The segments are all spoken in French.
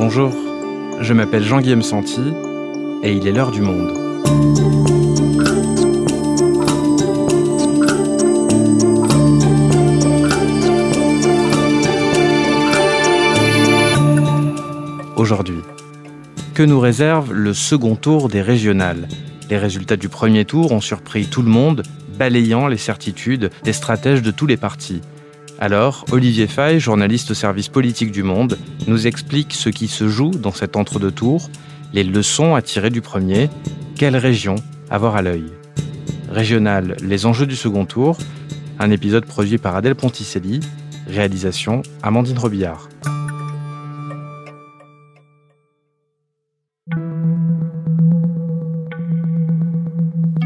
Bonjour, je m'appelle Jean-Guillaume Santi et il est l'heure du monde. Aujourd'hui, que nous réserve le second tour des régionales? Les résultats du premier tour ont surpris tout le monde, balayant les certitudes des stratèges de tous les partis. Alors, Olivier Fay, journaliste au service politique du Monde, nous explique ce qui se joue dans cet entre-deux tours, les leçons à tirer du premier, quelle région avoir à l'œil. Régional, les enjeux du second tour, un épisode produit par Adèle Ponticelli, réalisation Amandine Robillard.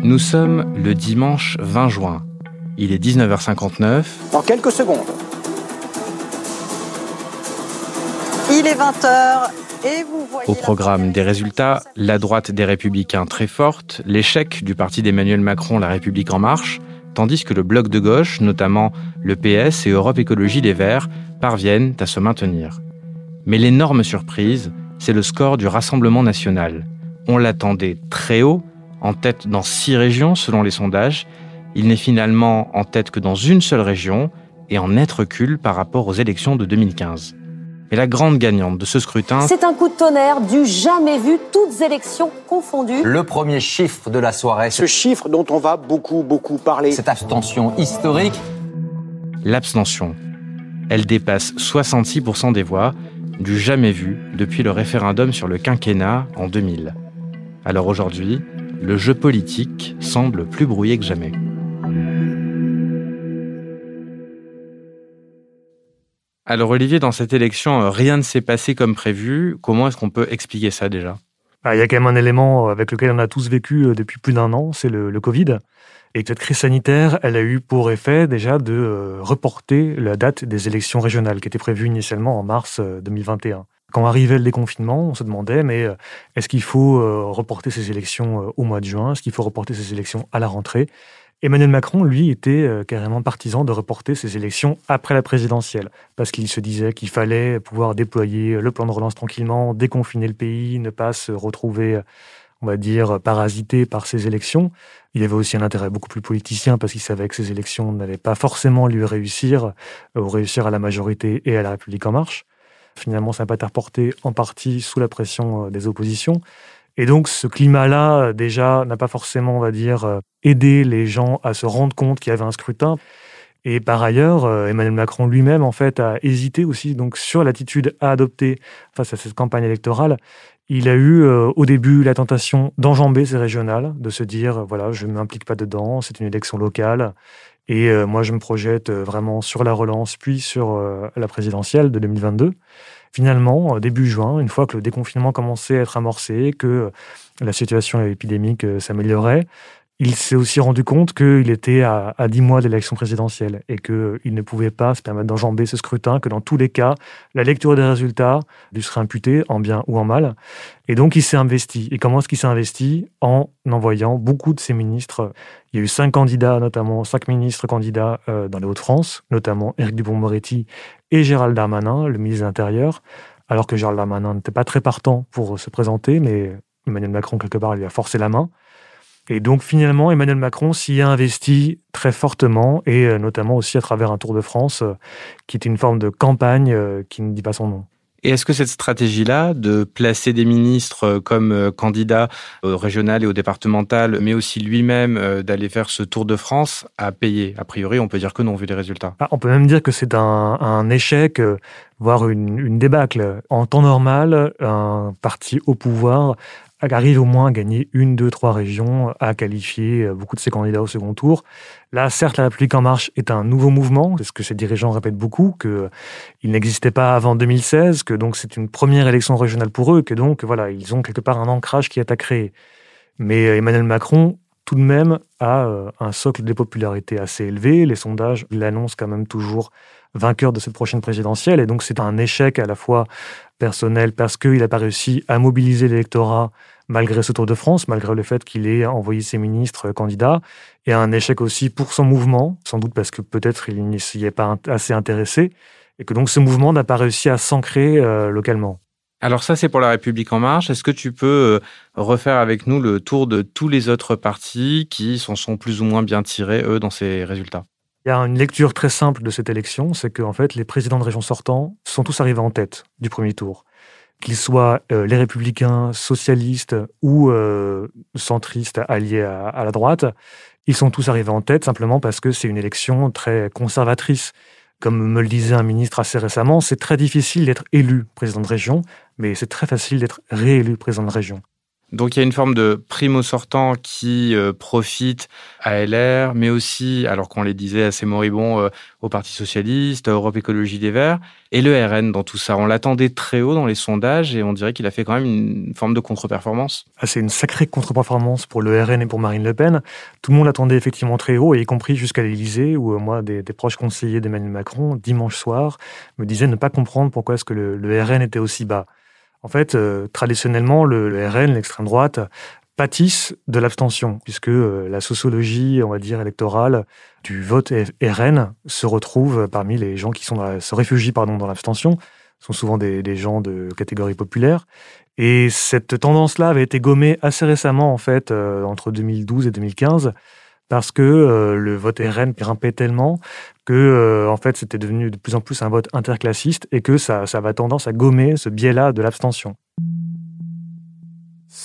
Nous sommes le dimanche 20 juin. Il est 19h59. Dans quelques secondes. Il est 20h et vous voyez... Au programme des résultats, la droite des républicains très forte, l'échec du parti d'Emmanuel Macron La République en marche, tandis que le bloc de gauche, notamment le PS et Europe Écologie Les Verts, parviennent à se maintenir. Mais l'énorme surprise, c'est le score du Rassemblement national. On l'attendait très haut, en tête dans six régions selon les sondages, il n'est finalement en tête que dans une seule région et en net recul par rapport aux élections de 2015. Mais la grande gagnante de ce scrutin... C'est un coup de tonnerre du jamais vu, toutes élections confondues. Le premier chiffre de la soirée. Ce chiffre dont on va beaucoup, beaucoup parler. Cette abstention historique. L'abstention. Elle dépasse 66% des voix, du jamais vu depuis le référendum sur le quinquennat en 2000. Alors aujourd'hui, le jeu politique semble plus brouillé que jamais. Alors Olivier, dans cette élection, euh, rien ne s'est passé comme prévu. Comment est-ce qu'on peut expliquer ça déjà? Bah, Il y a quand même un élément avec lequel on a tous vécu euh, depuis plus d'un an, c'est le, Covid. Et cette crise sanitaire, elle a eu pour effet déjà de euh, reporter la date des élections régionales qui était prévue initialement en mars 2021. Quand arrivait le déconfinement, on se demandait, mais est-ce qu'il faut reporter ces élections au mois de juin? Est-ce qu'il faut reporter ces élections à la rentrée? Emmanuel Macron, lui, était euh, carrément partisan de reporter ces élections après la présidentielle, parce qu'il se disait qu'il fallait pouvoir déployer le plan de relance tranquillement, déconfiner le pays, ne pas se retrouver, on va dire, parasité par ces élections. Il avait aussi un intérêt beaucoup plus politicien, parce qu'il savait que ces élections n'allaient pas forcément lui réussir, euh, ou réussir à la majorité et à la République en marche. Finalement, ça n'a pas été reporté en partie sous la pression euh, des oppositions. Et donc ce climat-là, déjà, n'a pas forcément, on va dire, euh, aidé les gens à se rendre compte qu'il y avait un scrutin. Et par ailleurs, euh, Emmanuel Macron lui-même, en fait, a hésité aussi donc sur l'attitude à adopter face à cette campagne électorale. Il a eu euh, au début la tentation d'enjamber ces régionales, de se dire voilà, je ne m'implique pas dedans, c'est une élection locale. Et moi, je me projette vraiment sur la relance, puis sur la présidentielle de 2022. Finalement, début juin, une fois que le déconfinement commençait à être amorcé, que la situation épidémique euh, s'améliorait, il s'est aussi rendu compte qu'il était à, dix 10 mois de l'élection présidentielle et qu'il ne pouvait pas se permettre d'enjamber ce scrutin, que dans tous les cas, la lecture des résultats lui serait imputée en bien ou en mal. Et donc, il s'est investi. Et comment est-ce qu'il s'est investi? En envoyant beaucoup de ses ministres. Il y a eu cinq candidats, notamment cinq ministres candidats euh, dans les Hauts-de-France, notamment Éric Dupond-Moretti et Gérald Darmanin, le ministre de l'Intérieur, alors que Gérald Darmanin n'était pas très partant pour se présenter, mais Emmanuel Macron, quelque part, lui a forcé la main. Et donc finalement, Emmanuel Macron s'y a investi très fortement, et euh, notamment aussi à travers un Tour de France, euh, qui est une forme de campagne euh, qui ne dit pas son nom. Et est-ce que cette stratégie-là, de placer des ministres comme candidats au régional et au départemental, mais aussi lui-même d'aller faire ce Tour de France, a payé? A priori, on peut dire que non, vu les résultats. Ah, on peut même dire que c'est un, échec, voire une, une débâcle. En temps normal, un parti au pouvoir arrive au moins à gagner une, deux, trois régions, à qualifier euh, beaucoup de ses candidats au second tour. Là, certes, la République en marche est un nouveau mouvement, c'est ce que ses dirigeants répètent beaucoup, qu'il n'existait pas avant 2016, que donc c'est une première élection régionale pour eux, que donc voilà, ils ont quelque part un ancrage qui est à créer. Mais euh, Emmanuel Macron, tout de même, a euh, un socle de popularité assez élevé. Les sondages l'annoncent quand même toujours vainqueur de cette prochaine présidentielle. Et donc, c'est un échec à la fois personnel parce qu'il n'a pas réussi à mobiliser l'électorat malgré ce Tour de France, malgré le fait qu'il ait envoyé ses ministres candidats, et un échec aussi pour son mouvement, sans doute parce que peut-être il n'y s'y est pas assez intéressé, et que donc ce mouvement n'a pas réussi à s'ancrer euh, localement. Alors ça, c'est pour la République en marche. Est-ce que tu peux refaire avec nous le tour de tous les autres partis qui s'en sont plus ou moins bien tirés, eux, dans ces résultats? Il y a une lecture très simple de cette élection, c'est qu'en fait, les présidents de région sortants sont tous arrivés en tête du premier tour. Qu'ils soient euh, les républicains, socialistes ou euh, centristes alliés à, la droite, ils sont tous arrivés en tête simplement parce que c'est une élection très conservatrice. Comme me le disait un ministre assez récemment, c'est très difficile d'être élu président de région, mais c'est très facile d'être réélu président de région. Donc il y a une forme de primo sortant qui euh, profite à LR, mais aussi, alors qu'on les disait assez moribond, euh, au Parti socialiste, à Europe Écologie des Verts, et le RN dans tout ça. On l'attendait très haut dans les sondages et on dirait qu'il a fait quand même une forme de contre-performance. Ah, c'est une sacrée contre-performance pour le RN et pour Marine Le Pen. Tout le monde l'attendait effectivement très haut, et y compris jusqu'à l'Élysée, où euh, moi, des, proches conseillers d'Emmanuel Macron, dimanche soir, me disaient ne pas comprendre pourquoi est-ce que le RN était aussi bas. En fait, euh, traditionnellement, le, RN, l'extrême droite, pâtissent de l'abstention, puisque euh, la sociologie, on va dire, électorale du vote RN se retrouve parmi les gens qui se réfugient pardon, dans l'abstention. Sont souvent des, des, gens de catégorie populaire. Et cette tendance-là avait été gommée assez récemment, en fait, euh, entre 2012 et 2015, parce que euh, le vote RN grimpait tellement que euh, en fait c'était devenu de plus en plus un vote interclassiste et que ça, ça va tendance à gommer ce biais-là de l'abstention.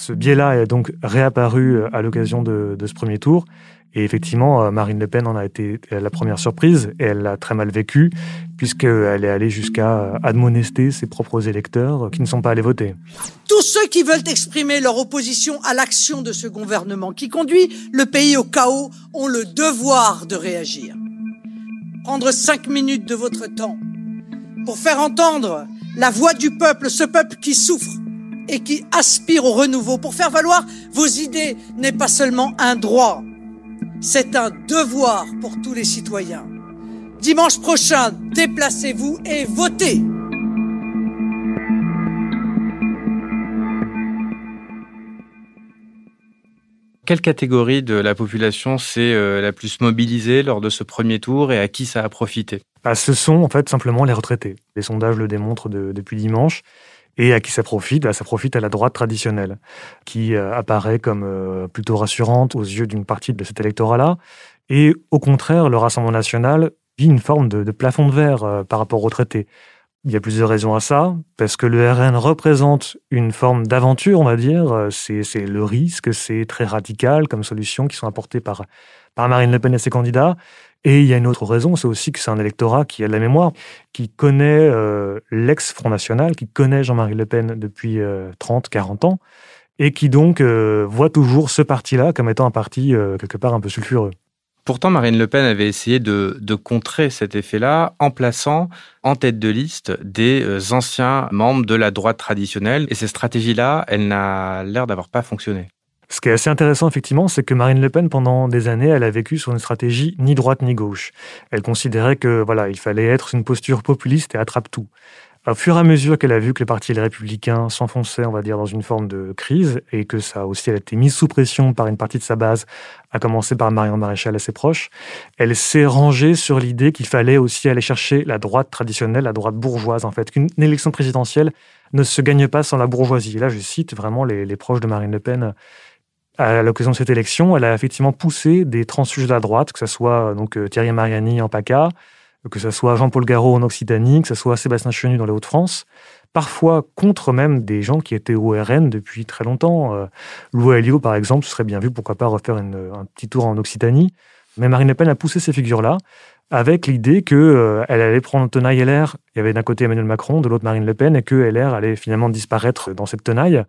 Ce biais-là est donc réapparu euh, à l'occasion de, ce premier tour. Et effectivement, Marine Le Pen en a été la première surprise et elle l'a très mal vécu puisqu'elle est allée jusqu'à admonester ses propres électeurs qui ne sont pas allés voter. Tous ceux qui veulent exprimer leur opposition à l'action de ce gouvernement qui conduit le pays au chaos ont le devoir de réagir. Prendre cinq minutes de votre temps pour faire entendre la voix du peuple, ce peuple qui souffre et qui aspire au renouveau, pour faire valoir vos idées n'est pas seulement un droit, c'est un devoir pour tous les citoyens. Dimanche prochain, déplacez-vous et votez. Quelle catégorie de la population s'est euh, la plus mobilisée lors de ce premier tour et à qui ça a profité? Bah, Ce sont en fait simplement les retraités. Les sondages le démontrent depuis dimanche. Et à qui ça profite bah, Ça profite à la droite traditionnelle, qui euh, apparaît comme euh, plutôt rassurante aux yeux d'une partie de cet électorat-là. Et au contraire, le Rassemblement national une forme de, plafond de verre euh, par rapport aux traités. Il y a plusieurs raisons à ça, parce que le RN représente une forme d'aventure, on va dire. C'est le risque, c'est très radical comme solution qui sont apportées par, par Marine Le Pen et ses candidats. Et il y a une autre raison, c'est aussi que c'est un électorat qui a de la mémoire, qui connaît euh, l'ex-Front National, qui connaît Jean-Marie Le Pen depuis 30, 40 ans, et qui donc voit toujours ce parti-là comme étant un parti quelque part un peu sulfureux. Pourtant, Marine Le Pen avait essayé de, contrer cet effet-là en plaçant en tête de liste des euh, anciens membres de la droite traditionnelle. Et cette stratégie-là, elle n'a l'air d'avoir pas fonctionné. Ce qui est assez intéressant, effectivement, c'est que Marine Le Pen, pendant des années, elle a vécu sur une stratégie ni droite ni gauche. Elle considérait que, voilà, il fallait être une posture populiste et attrape tout. Au fur et à mesure qu'elle a vu que le parti Les Républicains s'enfonçait, on va dire, dans une forme de crise, et que ça aussi, elle a été mise sous pression par une partie de sa base, à commencer par Marion Maréchal et ses proches, elle s'est rangée sur l'idée qu'il fallait aussi aller chercher la droite traditionnelle, la droite bourgeoise, en fait, qu'une élection présidentielle ne se gagne pas sans la bourgeoisie. Et là, je cite vraiment les, proches de Marine Le Pen à l'occasion de cette élection, elle a effectivement poussé des transfuges de la droite, que ce soit donc euh, Thierry Mariani en PACA, que ce soit Jean-Paul Garot en Occitanie, que ce soit Sébastien Chenu dans les Hauts-de-France, parfois contre même des gens qui étaient au RN depuis très longtemps. Euh, Louis par exemple, serait bien vu, pourquoi pas refaire un petit tour en Occitanie. Mais Marine Le Pen a poussé ces figures-là avec l'idée qu'elle euh, allait prendre tenaille LR. Il y avait d'un côté Emmanuel Macron, de l'autre Marine Le Pen, et que LR allait finalement disparaître dans cette tenaille.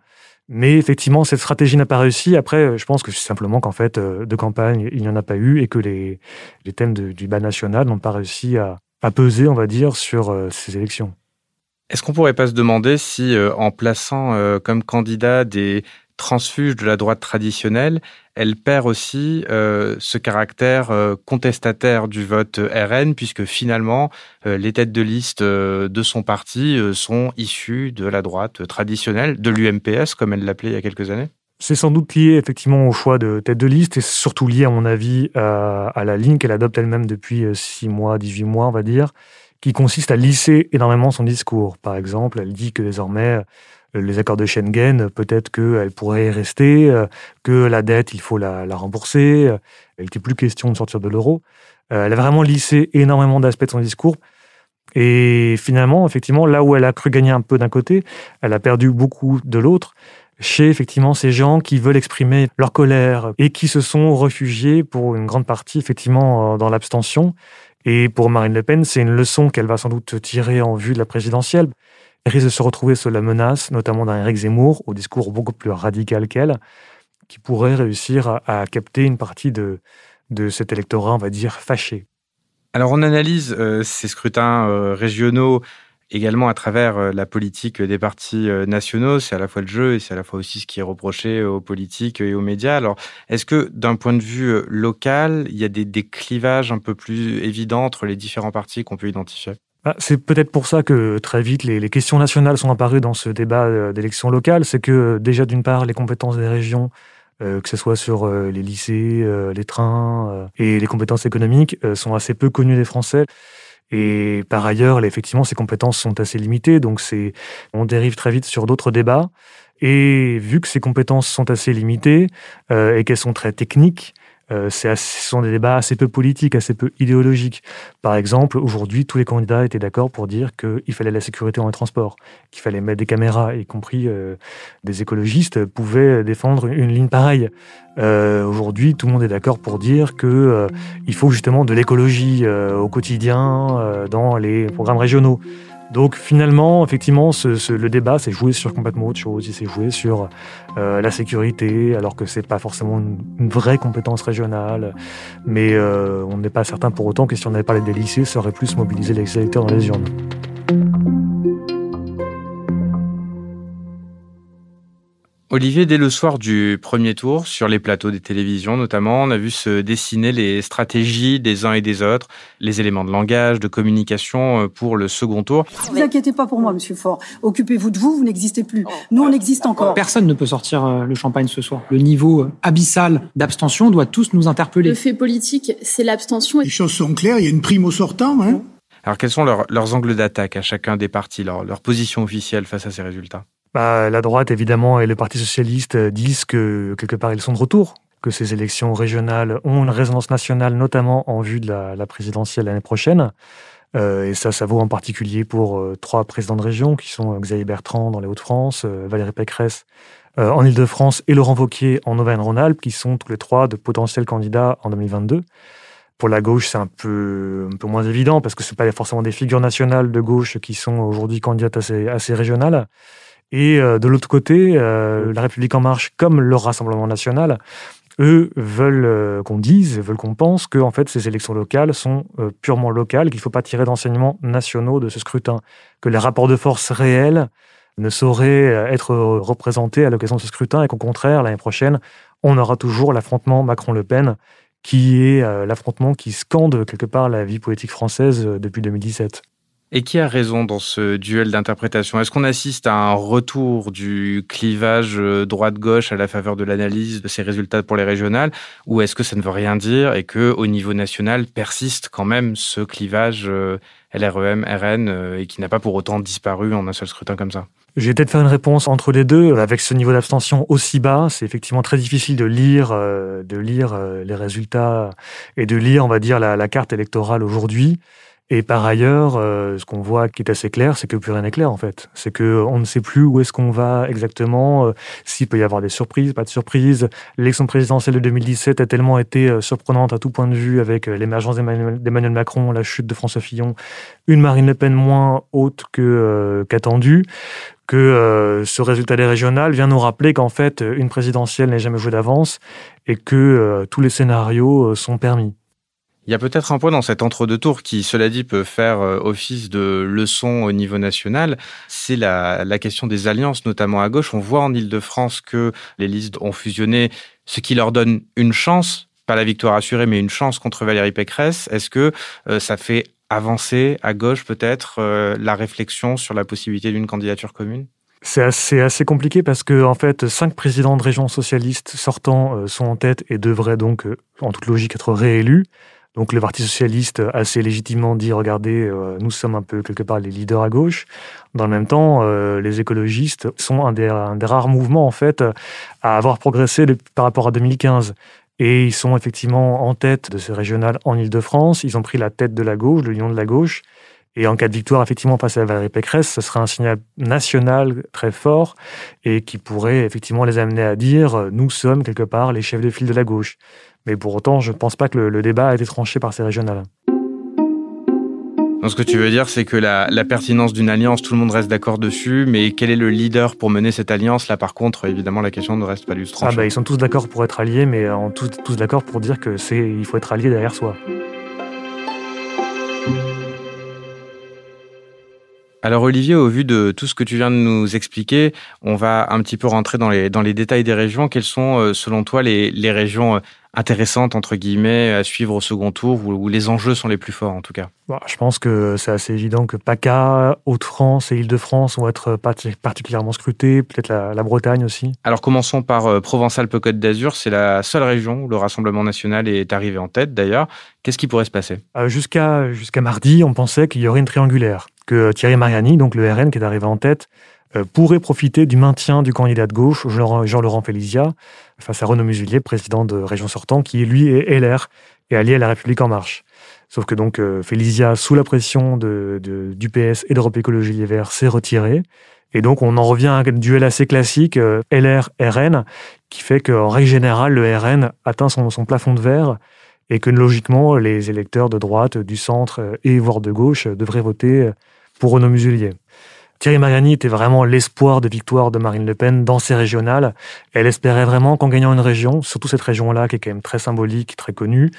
Mais effectivement, cette stratégie n'a pas réussi. Après, je pense que c'est simplement qu'en fait, euh, de campagne, il n'y en a pas eu et que les, les thèmes du bas national n'ont pas réussi à, peser, on va dire, sur euh, ces élections. Est-ce qu'on pourrait pas se demander si, euh, en plaçant comme candidat des transfuge de la droite traditionnelle, elle perd aussi euh, ce caractère euh, contestataire du vote RN, puisque finalement, euh, les têtes de liste de son parti sont issues de la droite traditionnelle, de l'UMPS, comme elle l'appelait il y a quelques années c'est sans doute lié effectivement au choix de tête de liste et surtout lié, à mon avis, à, à la ligne qu'elle adopte elle-même depuis 6 mois, 18 mois, on va dire, qui consiste à lisser énormément son discours. Par exemple, elle dit que désormais, euh, les accords de Schengen, peut-être qu'elle pourrait y rester, euh, que la dette, il faut la, rembourser. Il n'était plus question de sortir de l'euro. Euh, elle a vraiment lissé énormément d'aspects de son discours. Et finalement, effectivement, là où elle a cru gagner un peu d'un côté, elle a perdu beaucoup de l'autre chez effectivement ces gens qui veulent exprimer leur colère et qui se sont réfugiés pour une grande partie effectivement dans l'abstention. Et pour Marine Le Pen, c'est une leçon qu'elle va sans doute tirer en vue de la présidentielle. Risque de se retrouver sous la menace, notamment d'un Éric Zemmour, au discours beaucoup plus radical qu'elle, qui pourrait réussir à, capter une partie de, de cet électorat, on va dire, fâché. Alors on analyse euh, ces scrutins euh, régionaux également à travers euh, la politique des partis nationaux. C'est à la fois le jeu et c'est à la fois aussi ce qui est reproché aux politiques et aux médias. Alors, est-ce que d'un point de vue local, il y a des, des clivages un peu plus évidents entre les différents partis qu'on peut identifier? C'est peut-être pour ça que très vite les, questions nationales sont apparues dans ce débat d'élection locale. C'est que déjà d'une part les compétences des régions, que ce soit sur les lycées, les trains et les compétences économiques, sont assez peu connues des Français. Et par ailleurs, effectivement, ces compétences sont assez limitées, donc on dérive très vite sur d'autres débats. Et vu que ces compétences sont assez limitées euh, et qu'elles sont très techniques, euh, ce sont des débats assez peu politiques, assez peu idéologiques. Par exemple, aujourd'hui, tous les candidats étaient d'accord pour dire qu'il fallait la sécurité dans les transports, qu'il fallait mettre des caméras, y compris euh, des écologistes pouvaient défendre une, ligne pareille. Euh, aujourd'hui, tout le monde est d'accord pour dire qu'il faut justement de l'écologie au quotidien dans les programmes régionaux. Donc finalement, effectivement, le débat s'est joué sur complètement autre chose. Il s'est joué sur euh, la sécurité, alors que c'est pas forcément une, vraie compétence régionale. Mais euh, on n'est pas certain pour autant que si on avait parlé des lycées, ça aurait plus mobilisé les électeurs dans les urnes. Olivier, dès le soir du premier tour, sur les plateaux des télévisions notamment, on a vu se dessiner les stratégies des uns et des autres, les éléments de langage, de communication euh, pour le second tour. Ne vous inquiétez pas pour moi, monsieur Faure. Occupez-vous de vous, vous n'existez plus. Nous, on existe encore. Personne ne peut sortir euh, le champagne ce soir. Le niveau euh, abyssal d'abstention doit tous nous interpeller. Le fait politique, c'est l'abstention. Les choses sont claires, il y a une prime au sortant. Hein Alors, quels sont leurs, angles d'attaque à chacun des partis, leur, leur position officielle face à ces résultats? Bah, la droite, évidemment, et le Parti socialiste disent que quelque part ils sont de retour, que ces élections régionales ont une résonance nationale, notamment en vue de la, présidentielle l'année prochaine. Euh, et ça, ça vaut en particulier pour euh, trois présidents de région, qui sont euh, Xavier Bertrand dans les Hauts-de-France, Valérie Pécresse en Ile-de-France et Laurent Wauquiez en Auvergne-Rhône-Alpes, qui sont tous les trois de potentiels candidats en 2022. Pour la gauche, c'est un peu, un peu moins évident, parce que ce pas forcément des figures nationales de gauche qui sont aujourd'hui candidates assez régionales. Et euh, de l'autre côté, euh, la République en marche, comme le Rassemblement national, eux veulent euh, qu'on dise, veulent qu'on pense que en fait ces élections locales sont purement locales, qu'il ne faut pas tirer d'enseignements nationaux de ce scrutin, que les rapports de force réels ne sauraient être représentés à l'occasion de ce scrutin et qu'au contraire l'année prochaine on aura toujours l'affrontement Macron-Le Pen qui est l'affrontement qui scande quelque part la vie politique française depuis 2017. Et qui a raison dans ce duel d'interprétation? Est-ce qu'on assiste à un retour du clivage euh, droite-gauche à la faveur de l'analyse de ces résultats pour les régionales? Ou est-ce que ça ne veut rien dire et que au niveau national persiste quand même ce clivage euh, LREM, RN euh, et qui n'a pas pour autant disparu en un seul scrutin comme ça? Je vais peut-être faire une réponse entre les deux. Avec ce niveau d'abstention aussi bas, c'est effectivement très difficile de lire, de lire les résultats et de lire, on va dire, la carte électorale aujourd'hui. Et par ailleurs, euh, ce qu'on voit qui est assez clair, c'est que plus rien n'est clair en fait. C'est que on ne sait plus où est-ce qu'on va exactement, euh, s'il peut y avoir des surprises, pas de surprises. L'élection présidentielle de 2017 a tellement été euh, surprenante à tout point de vue avec l'émergence d'Emmanuel Macron, la chute de François Fillon, une Marine Le Pen moins haute que qu'attendue, que ce résultat des régionales vient nous rappeler qu'en fait une présidentielle n'est jamais jouée d'avance et que tous les scénarios sont permis. Il y a peut-être un point dans cet entre-deux tours qui, cela dit, peut faire euh, office de leçon au niveau national. C'est la, question des alliances, notamment à gauche. On voit en Ile-de-France que les listes ont fusionné, ce qui leur donne une chance, pas la victoire assurée, mais une chance contre Valérie Pécresse. Est-ce que euh, ça fait avancer à gauche peut-être euh, la réflexion sur la possibilité d'une candidature commune? C'est assez, assez compliqué parce que, en fait, cinq présidents de régions socialistes sortants sont en tête et devraient donc, en toute logique, être réélus. Donc le Parti socialiste assez légitimement dit regardez, euh, nous sommes un peu quelque part les leaders à gauche. Dans le même temps, euh, les écologistes sont un des, rares mouvements en fait à avoir progressé par rapport à 2015. Et ils sont effectivement en tête de ce régional en Ile-de-France. Ils ont pris la tête de la gauche, de l'union de la gauche. Et en cas de victoire, effectivement, face à Valérie Pécresse, ce serait un signal national très fort et qui pourrait effectivement les amener à dire nous sommes quelque part les chefs de file de la gauche. Mais pour autant, je ne pense pas que le, débat a été tranché par ces régionales. Donc ce que tu veux dire, c'est que la, pertinence d'une alliance, tout le monde reste d'accord dessus, mais quel est le leader pour mener cette alliance? Là, par contre, évidemment, la question ne reste pas du ah bah, Ils sont tous d'accord pour être alliés, mais en tous, tous d'accord pour dire que c'est il faut être allié derrière soi. Alors Olivier, au vu de tout ce que tu viens de nous expliquer, on va un petit peu rentrer dans les, dans les détails des régions. Quelles sont, euh, selon toi, les, les régions euh, intéressantes, entre guillemets, à suivre au second tour, où, les enjeux sont les plus forts, en tout cas? Je pense que c'est assez évident que PACA, Haute-France et Île-de-France vont être particulièrement scrutés, peut-être la, Bretagne aussi. Alors commençons par euh, Provence-Alpes-Côte d'Azur. C'est la seule région où le Rassemblement national est arrivé en tête, d'ailleurs. Qu'est-ce qui pourrait se passer? Jusqu'à jusqu'à mardi, on pensait qu'il y aurait une triangulaire que Thierry Mariani, donc le RN qui est arrivé en tête, euh, pourrait profiter du maintien du candidat de gauche, Jean-Laurent Félicia, face à Renaud Muselier, président de région sortant, qui lui est LR et allié à la République en marche. Sauf que donc euh, Félicia, sous la pression du PS et d'Europe Écologie Les Verts, s'est retiré. Et donc on en revient à un duel assez classique, euh, LR-RN, qui fait qu'en règle générale, le RN atteint son, son plafond de verre et que logiquement, les électeurs de droite, du centre et voire de gauche devraient voter pour Renaud Muselier. Thierry Mariani était vraiment l'espoir de victoire de Marine Le Pen dans ces régionales. Elle espérait vraiment qu'en gagnant une région, surtout cette région-là qui est quand même très symbolique, très connue,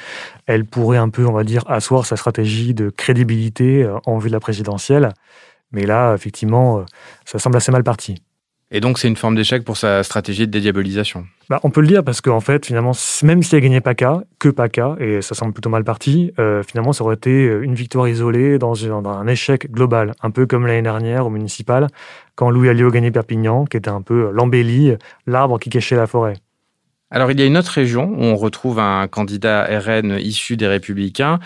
elle pourrait un peu, on va dire, asseoir sa stratégie de crédibilité euh, en vue de la présidentielle. Mais là, effectivement, euh, ça semble assez mal parti. Et donc, c'est une forme d'échec pour sa stratégie de dédiabolisation. Bah, on peut le dire parce qu'en fait, finalement, même si elle gagnait PACA, que PACA, et ça semble plutôt mal parti, euh, finalement, ça aurait été une victoire isolée dans, un échec global, un peu comme l'année dernière au municipal, quand Louis Alliot gagnait Perpignan, qui était un peu l'embellie, l'arbre qui cachait la forêt. Alors, il y a une autre région où on retrouve un candidat RN issu des Républicains,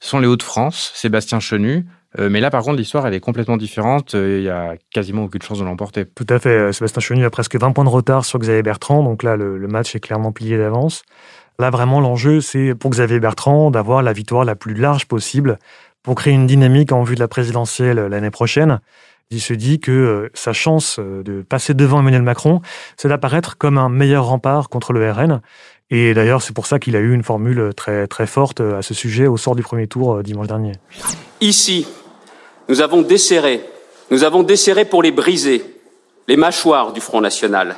ce sont les Hauts-de-France, Sébastien Chenu. Euh, mais là, par contre, l'histoire, elle est complètement différente. Euh, il y a quasiment aucune chance de l'emporter. Tout à fait. Euh, Sébastien Chenu a presque 20 points de retard sur Xavier Bertrand. Donc là, le, match est clairement plié d'avance. Là, vraiment, l'enjeu, c'est pour Xavier Bertrand d'avoir la victoire la plus large possible pour créer une dynamique en vue de la présidentielle l'année prochaine. Il se dit que sa chance de passer devant Emmanuel Macron, c'est d'apparaître comme un meilleur rempart contre le RN. Et d'ailleurs, c'est pour ça qu'il a eu une formule très, très forte à ce sujet au sort du premier tour dimanche dernier. Ici, nous avons desserré, nous avons desserré pour les briser, les mâchoires du Front National.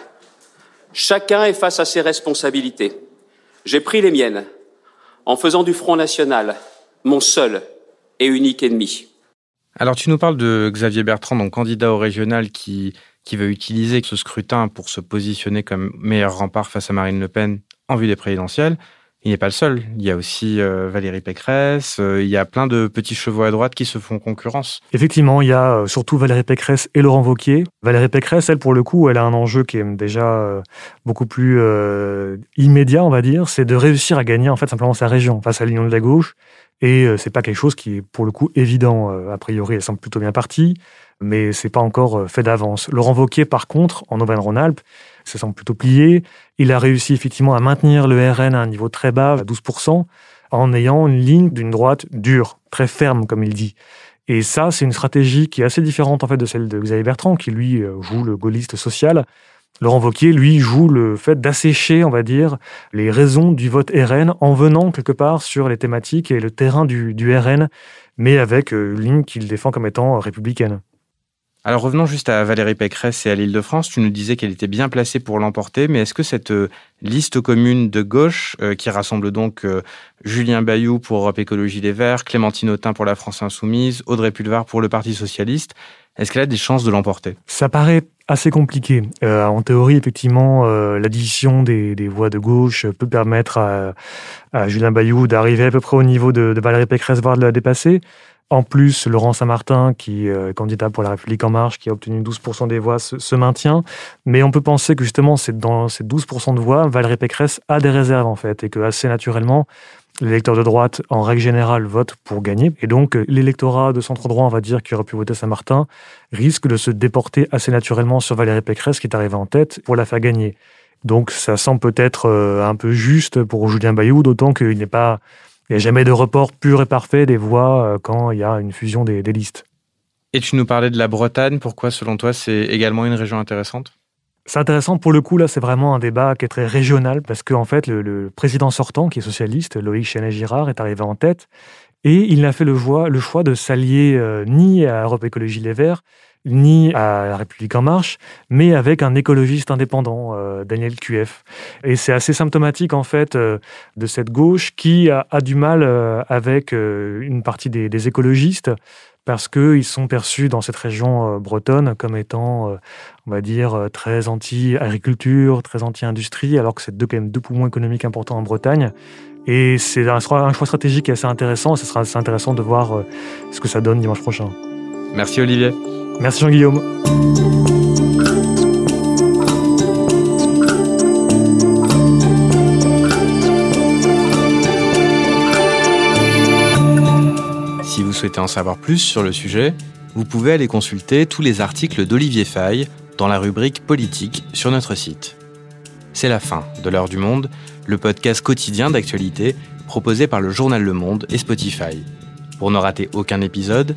Chacun est face à ses responsabilités. J'ai pris les miennes en faisant du Front National mon seul et unique ennemi. Alors tu nous parles de Xavier Bertrand, donc candidat au régional qui, qui veut utiliser ce scrutin pour se positionner comme meilleur rempart face à Marine Le Pen en vue des présidentielles il n'est pas le seul. Il y a aussi euh, Valérie Pécresse, euh, il y a plein de petits chevaux à droite qui se font concurrence. Effectivement, il y a euh, surtout Valérie Pécresse et Laurent Vauquier. Valérie Pécresse, elle, pour le coup, elle a un enjeu qui est déjà beaucoup plus immédiat, on va dire, c'est de réussir à gagner en fait simplement sa région face à l'Union de la gauche. Et c'est pas quelque chose qui est pour le coup évident. A priori, elle semble plutôt bien partie, mais c'est pas encore fait d'avance. Laurent Vauquier, par contre, en Auvergne-Rhône-Alpes, ça semble plutôt plié. Il a réussi effectivement à maintenir le RN à un niveau très bas, à 12%, en ayant une ligne d'une droite dure, très ferme, comme il dit. Et ça, c'est une stratégie qui est assez différente en fait de celle de Xavier Bertrand, qui lui euh, joue le gaulliste social. Laurent Wauquiez, lui, joue le fait d'assécher, on va dire, les raisons du vote RN en venant quelque part sur les thématiques et le terrain du, du RN, mais avec euh, une ligne qu'il défend comme étant républicaine. Alors revenons juste à Valérie Pécresse et à l'Île-de-France. Tu nous disais qu'elle était bien placée pour l'emporter, mais est-ce que cette euh, liste commune de gauche, euh, qui rassemble donc euh, Julien Bayou pour Europe Écologie Les Verts, Clémentine Autain pour la France Insoumise, Audrey Pulvar pour le Parti Socialiste, est-ce qu'elle a des chances de l'emporter? Ça paraît assez compliqué. en théorie, effectivement, l'addition des, voix de gauche peut permettre à, Julien Bayou d'arriver à peu près au niveau de, de Valérie Pécresse, voire de la dépasser. En plus, Laurent Saint-Martin, qui euh, est candidat pour la République En Marche, qui a obtenu 12% des voix, se, maintient. Mais on peut penser que justement, c'est dans ces 12% de voix, Valérie Pécresse a des réserves en fait, et que assez naturellement, l'électeur de droite, en règle générale, vote pour gagner. Et donc, l'électorat de centre-droit, on va dire, qui aurait pu voter Saint-Martin, risque de se déporter assez naturellement sur Valérie Pécresse, qui est arrivée en tête, pour la faire gagner. Donc, ça semble peut-être euh, un peu juste pour Julien Bayou, d'autant qu'il n'est pas il n'y a jamais de report pur et parfait des voix euh, quand il y a une fusion des, listes. Et tu nous parlais de la Bretagne. Pourquoi, selon toi, c'est également une région intéressante? C'est intéressant pour le coup, là, c'est vraiment un débat qui est très régional parce qu'en fait, le, président sortant, qui est socialiste, Loïc Chenet-Girard, est arrivé en tête et il n'a fait le choix, le choix de s'allier euh, ni à Europe Écologie Les Verts, ni à La République En Marche, mais avec un écologiste indépendant, euh, Daniel QF. Et c'est assez symptomatique, en fait, euh, de cette gauche qui a, du mal euh, avec une partie des, écologistes parce qu'ils sont perçus dans cette région bretonne comme étant, on va dire, très anti-agriculture, très anti-industrie, alors que c'est deux, quand même deux poumons économiques importants en Bretagne. Et c'est un, choix stratégique assez intéressant. Ce sera assez intéressant de voir ce que ça donne dimanche prochain. Merci Olivier. Merci Jean-Guillaume. Si vous souhaitez en savoir plus sur le sujet, vous pouvez aller consulter tous les articles d'Olivier Faye dans la rubrique politique sur notre site. C'est la fin de l'heure du monde, le podcast quotidien d'actualité proposé par le journal Le Monde et Spotify. Pour ne rater aucun épisode,